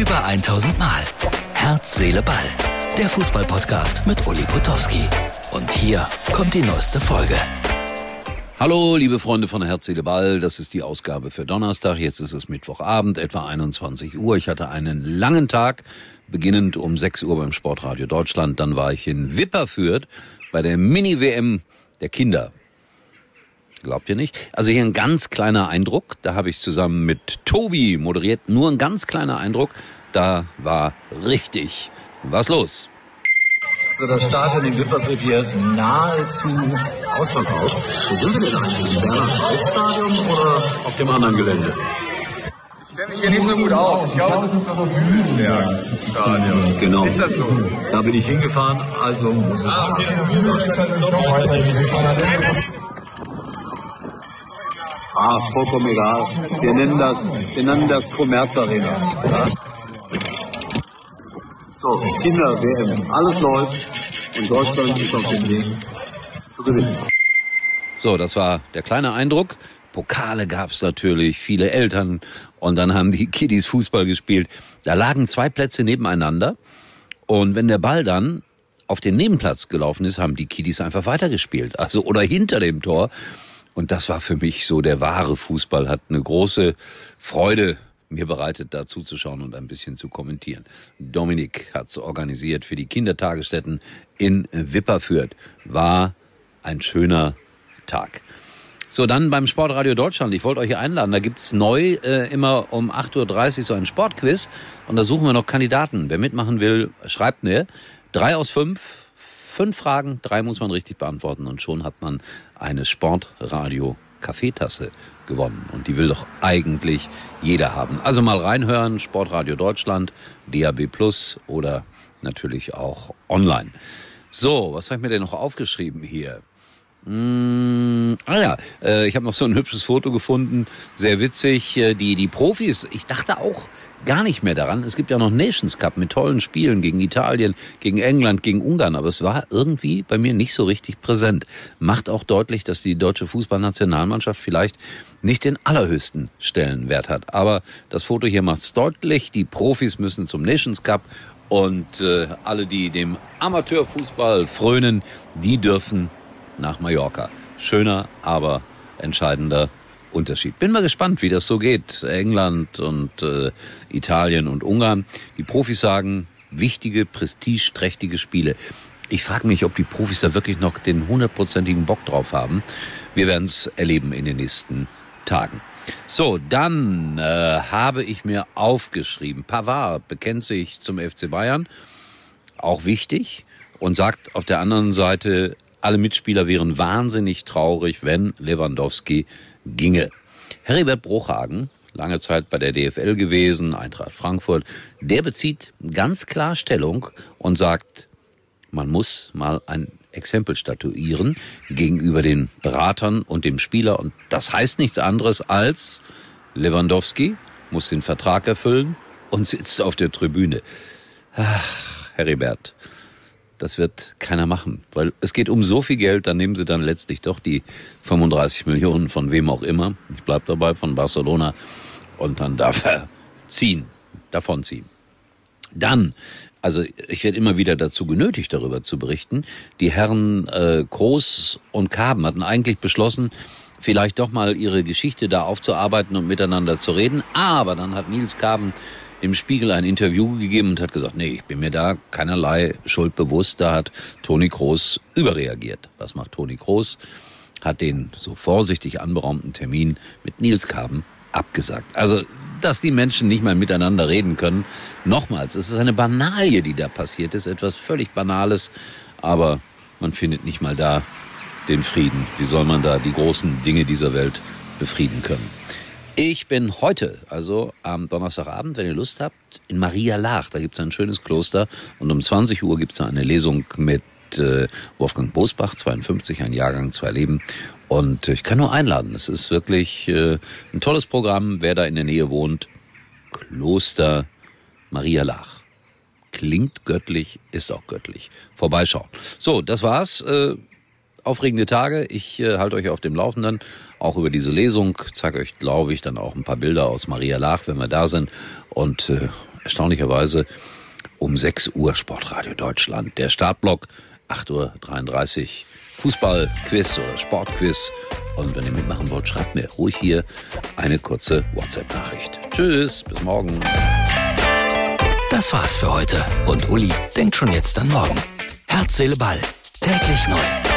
Über 1000 Mal. Herz, Seele, Ball. Der Fußballpodcast mit Uli Potowski. Und hier kommt die neueste Folge. Hallo, liebe Freunde von Herz, Seele, Ball. Das ist die Ausgabe für Donnerstag. Jetzt ist es Mittwochabend, etwa 21 Uhr. Ich hatte einen langen Tag, beginnend um 6 Uhr beim Sportradio Deutschland. Dann war ich in Wipperfürth bei der Mini-WM der Kinder. Glaubt ihr nicht? Also hier ein ganz kleiner Eindruck. Da habe ich zusammen mit Tobi moderiert. Nur ein ganz kleiner Eindruck. Da war richtig was los. So, das Stadion in Wipperfürth hier nahezu ausverkauft. Wo sind wir denn eigentlich? Im Bernhard-Hauptstadion oder auf dem anderen Gelände? Ich kenne mich hier nicht so gut aus. Ich glaube, es ist das Lüdenberg-Stadion. Genau. Ist das so? Da bin ich hingefahren, also muss es Ah, okay. Ah, vollkommen egal. Wir nennen das, wir nennen das Commerz Arena. Ja? So, Kinder, WM, alles läuft und Deutschland ist auf dem Weg zu gewinnen. So, das war der kleine Eindruck. Pokale gab's natürlich, viele Eltern und dann haben die Kiddies Fußball gespielt. Da lagen zwei Plätze nebeneinander und wenn der Ball dann auf den Nebenplatz gelaufen ist, haben die Kiddies einfach weitergespielt, also oder hinter dem Tor. Und das war für mich so der wahre Fußball, hat eine große Freude mir bereitet, da zuzuschauen und ein bisschen zu kommentieren. Dominik hat's organisiert für die Kindertagesstätten in Wipperfürth. War ein schöner Tag. So, dann beim Sportradio Deutschland. Ich wollte euch hier einladen. Da gibt's neu äh, immer um 8.30 Uhr so ein Sportquiz. Und da suchen wir noch Kandidaten. Wer mitmachen will, schreibt mir. Drei aus fünf. Fünf Fragen, drei muss man richtig beantworten. Und schon hat man eine Sportradio Kaffeetasse gewonnen. Und die will doch eigentlich jeder haben. Also mal reinhören. Sportradio Deutschland, DAB Plus oder natürlich auch online. So, was habe ich mir denn noch aufgeschrieben hier? Mm, ah ja, äh, ich habe noch so ein hübsches Foto gefunden, sehr witzig. Äh, die die Profis, ich dachte auch gar nicht mehr daran. Es gibt ja noch Nations Cup mit tollen Spielen gegen Italien, gegen England, gegen Ungarn, aber es war irgendwie bei mir nicht so richtig präsent. Macht auch deutlich, dass die deutsche Fußballnationalmannschaft vielleicht nicht den allerhöchsten Stellenwert hat. Aber das Foto hier macht's deutlich. Die Profis müssen zum Nations Cup und äh, alle, die dem Amateurfußball frönen, die dürfen nach Mallorca. Schöner, aber entscheidender Unterschied. Bin mal gespannt, wie das so geht. England und äh, Italien und Ungarn. Die Profis sagen, wichtige, prestigeträchtige Spiele. Ich frage mich, ob die Profis da wirklich noch den hundertprozentigen Bock drauf haben. Wir werden es erleben in den nächsten Tagen. So, dann äh, habe ich mir aufgeschrieben, Pavard bekennt sich zum FC Bayern, auch wichtig, und sagt auf der anderen Seite, alle Mitspieler wären wahnsinnig traurig, wenn Lewandowski ginge. Heribert Bruchhagen, lange Zeit bei der DFL gewesen, Eintracht Frankfurt, der bezieht ganz klar Stellung und sagt, man muss mal ein Exempel statuieren gegenüber den Beratern und dem Spieler. Und das heißt nichts anderes als Lewandowski muss den Vertrag erfüllen und sitzt auf der Tribüne. Ach, Heribert, das wird keiner machen, weil es geht um so viel Geld, dann nehmen sie dann letztlich doch die 35 Millionen von wem auch immer. Ich bleib dabei von Barcelona und dann darf er ziehen, davonziehen. Dann, also ich werde immer wieder dazu genötigt, darüber zu berichten. Die Herren äh, Groß und Kaben hatten eigentlich beschlossen, vielleicht doch mal ihre Geschichte da aufzuarbeiten und miteinander zu reden. Aber dann hat Nils Kaben dem Spiegel ein Interview gegeben und hat gesagt, nee, ich bin mir da keinerlei Schuld bewusst. Da hat Toni Kroos überreagiert. Was macht Toni Kroos? Hat den so vorsichtig anberaumten Termin mit Nils Kaben abgesagt. Also, dass die Menschen nicht mal miteinander reden können. Nochmals, es ist eine Banalie, die da passiert ist. Etwas völlig Banales. Aber man findet nicht mal da den Frieden. Wie soll man da die großen Dinge dieser Welt befrieden können? Ich bin heute, also am Donnerstagabend, wenn ihr Lust habt, in Maria Laach. Da gibt es ein schönes Kloster und um 20 Uhr gibt es eine Lesung mit äh, Wolfgang Bosbach, 52, ein Jahrgang, zwei Leben. Und ich kann nur einladen. Es ist wirklich äh, ein tolles Programm. Wer da in der Nähe wohnt, Kloster Maria Laach. Klingt göttlich, ist auch göttlich. Vorbeischauen. So, das war's. Äh, aufregende Tage. Ich äh, halte euch auf dem Laufenden, auch über diese Lesung. Zeige euch, glaube ich, dann auch ein paar Bilder aus Maria Lach, wenn wir da sind. Und äh, erstaunlicherweise um 6 Uhr Sportradio Deutschland. Der Startblock 8.33 Uhr. Fußballquiz oder Sportquiz. Und wenn ihr mitmachen wollt, schreibt mir ruhig hier eine kurze WhatsApp-Nachricht. Tschüss, bis morgen. Das war's für heute. Und Uli denkt schon jetzt an morgen. Herz, Seele, Ball. Täglich neu.